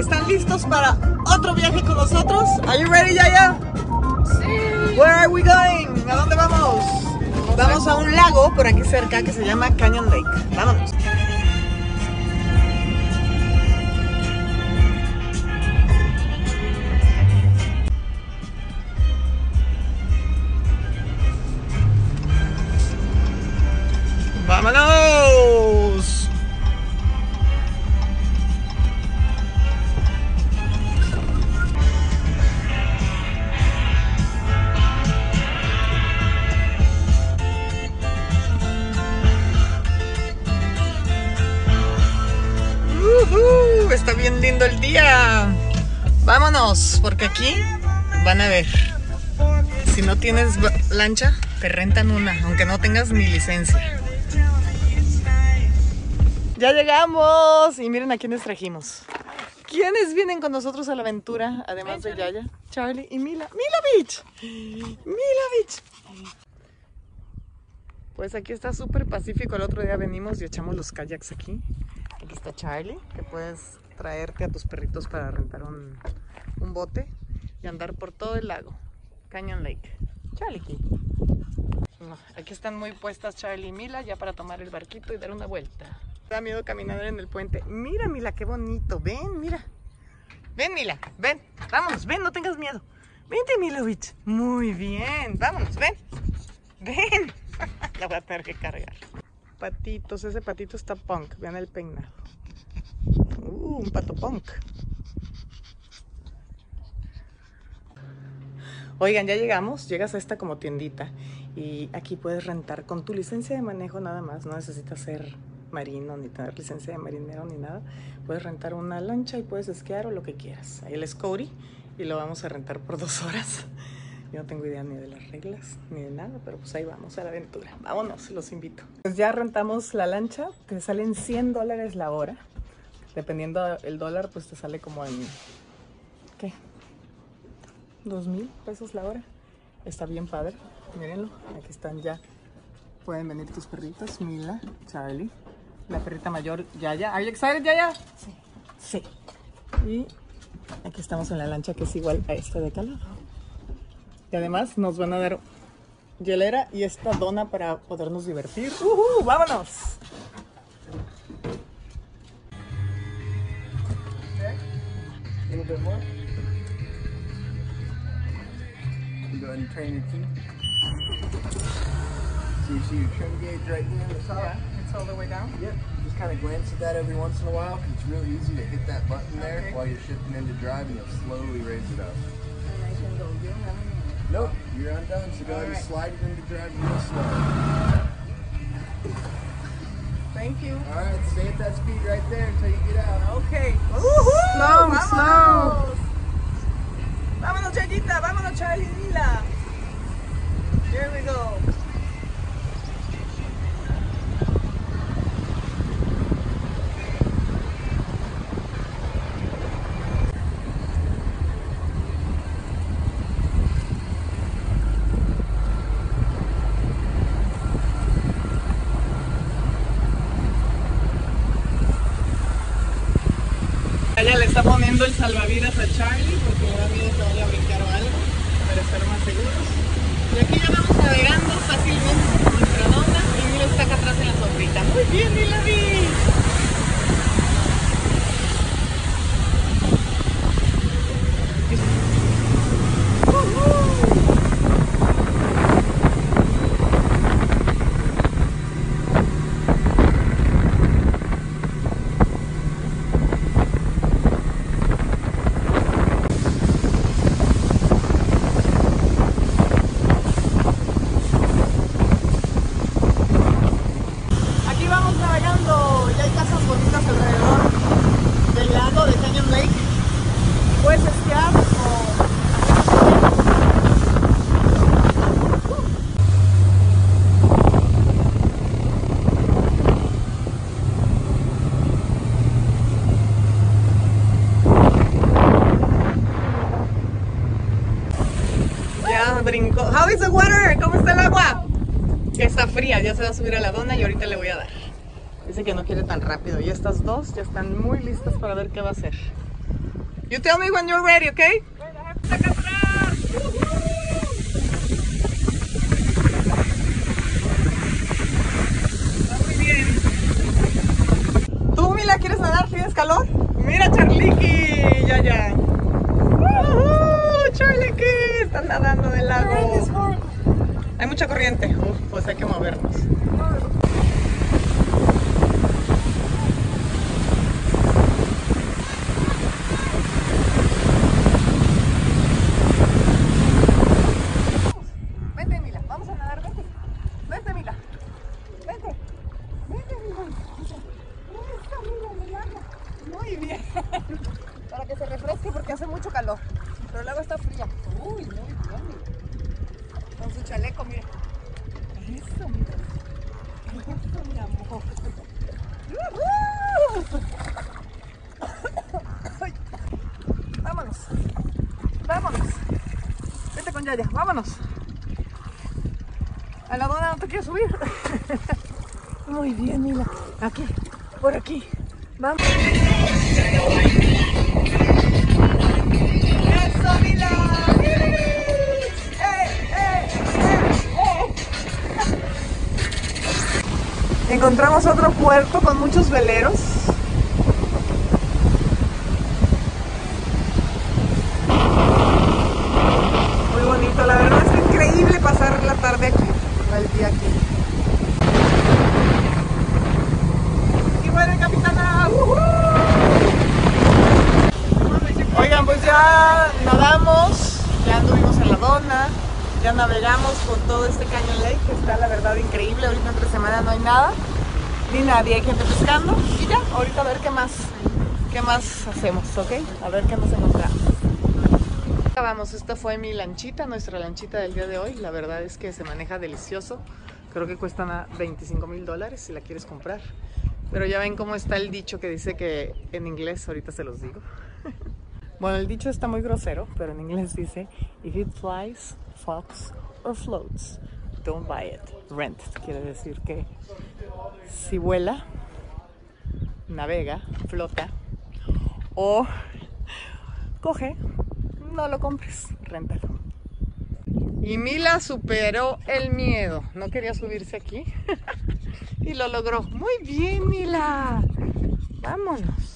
¿Están listos para otro viaje con nosotros? Are you ready, Yaya? Sí. Where are we going? ¿A dónde vamos? Vamos a un lago por aquí cerca que se llama Canyon Lake. Vámonos. Está bien lindo el día. Vámonos, porque aquí van a ver. Si no tienes lancha, te rentan una, aunque no tengas ni licencia. Ya llegamos y miren a quiénes trajimos. ¿Quiénes vienen con nosotros a la aventura, además de Yaya? Charlie y Mila. ¡Mila Beach! ¡Mila Beach! Pues aquí está súper pacífico. El otro día venimos y echamos los kayaks aquí. Aquí está Charlie, que puedes traerte a tus perritos para rentar un, un bote y andar por todo el lago. Canyon Lake. Charlie. aquí. No, Aquí están muy puestas Charlie y Mila ya para tomar el barquito y dar una vuelta. Da miedo caminar en el puente. Mira, Mila, qué bonito. Ven, mira. Ven, Mila, ven. Vámonos, ven, no tengas miedo. Vente, Milovich. Muy bien. Vámonos, ven. Ven. La voy a tener que cargar. Patitos, ese patito está punk. Vean el peinado. Uh, un pato punk. Oigan, ya llegamos. Llegas a esta como tiendita. Y aquí puedes rentar con tu licencia de manejo nada más. No necesitas ser marino ni tener licencia de marinero ni nada. Puedes rentar una lancha y puedes esquiar o lo que quieras. Ahí el es Cody y lo vamos a rentar por dos horas. Yo no tengo idea ni de las reglas ni de nada, pero pues ahí vamos a la aventura. Vámonos, los invito. Pues ya rentamos la lancha, te salen 100 dólares la hora. Dependiendo el dólar, pues te sale como en. ¿Qué? ¿Dos mil pesos la hora? Está bien padre. Mírenlo, aquí están ya. Pueden venir tus perritos, Mila, Charlie, la perrita mayor, Yaya. ¿Are you excited, Yaya? Sí. Sí. Y aquí estamos en la lancha que es igual a esta de acá al lado. Y además nos van a dar hielera y esta dona para podernos divertir. ¡Uhú! ¡Vámonos! A little bit more. You go ahead and turn your key. So you see your trim gauge right here in the top? It's all the way down. Yep. Just kind of glance at that every once in a while because it's really easy to hit that button there Okay. while you're shifting into drive and you'll slowly raise it up. Nope, you're undone. So go ahead and slide it into drive real slow. Thank you. All right, stay at that speed right there until you get out. Okay. Slow, slow. Vámonos, Chayita. Vámonos, Charlie y Mila. Here we go. Poniendo el salvavidas a Charlie porque da miedo que vaya a brincar o algo para estar más seguros. Y aquí ya vamos navegando fácilmente con nuestra dona y Mila está acá atrás en la sombrita. Muy bien, Mila vi. Aquí vamos navegando, ya hay casas bonitas alrededor del lago de Canyon Lake. Puedes esquiar o Ya brincó. How is the water? ¿Cómo está el agua? Ya está fría, ya se va a subir a la dona y ahorita le voy a dar. Dice que no quiere tan rápido. Y estas dos ya están muy listas para ver qué va a hacer. You tell me when you're ready, okay? Muy bien. ¿Tú, Mila, quieres nadar? ¿Tienes calor? Mira, Charliki, ya, ya. ¡Woohoo! Charliki, están nadando en el lago. Hay mucha corriente. Uf, pues hay que movernos. Vente, Mila, vamos a nadar, vente. Vente, Mila. Vente. Vente, Mila. Eso, Mila, Milana. Muy bien. Para que se refresque porque hace mucho calor. Pero el agua está fría. Uy, muy bien. Con su chaleco, mira. Eso, mira. Eso, mi amor. Vámonos. Vámonos. Vete con Yaya, vámonos. A la dona no te quiero subir. Muy bien, Mila. Aquí, por aquí. Vamos. Encontramos otro puerto con muchos veleros. Muy bonito, la verdad es increíble pasar la tarde aquí, el día aquí. Y bueno, capitana. Oigan, pues ya nadamos, ya anduvimos en la dona, ya navegamos por todo este Canyon Lake, que está la verdad increíble. Ahorita entre semana no hay nada, ni nadie, hay gente pescando. Y ya, ahorita a ver qué más, qué más hacemos, ¿ok? A ver qué nos encontramos. Vamos, esta fue mi lanchita, nuestra lanchita del día de hoy. La verdad es que se maneja delicioso. Creo que cuestan a 25 mil dólares si la quieres comprar. Pero ya ven cómo está el dicho que dice que en inglés, ahorita se los digo. Bueno, el dicho está muy grosero, pero en inglés dice, if it flies, fucks or floats, don't buy it, rent. Quiere decir que si vuela, navega, flota o coge, no lo compres, réntalo. Y Mila superó el miedo. No quería subirse aquí. y lo logró. Muy bien, Mila. Vámonos.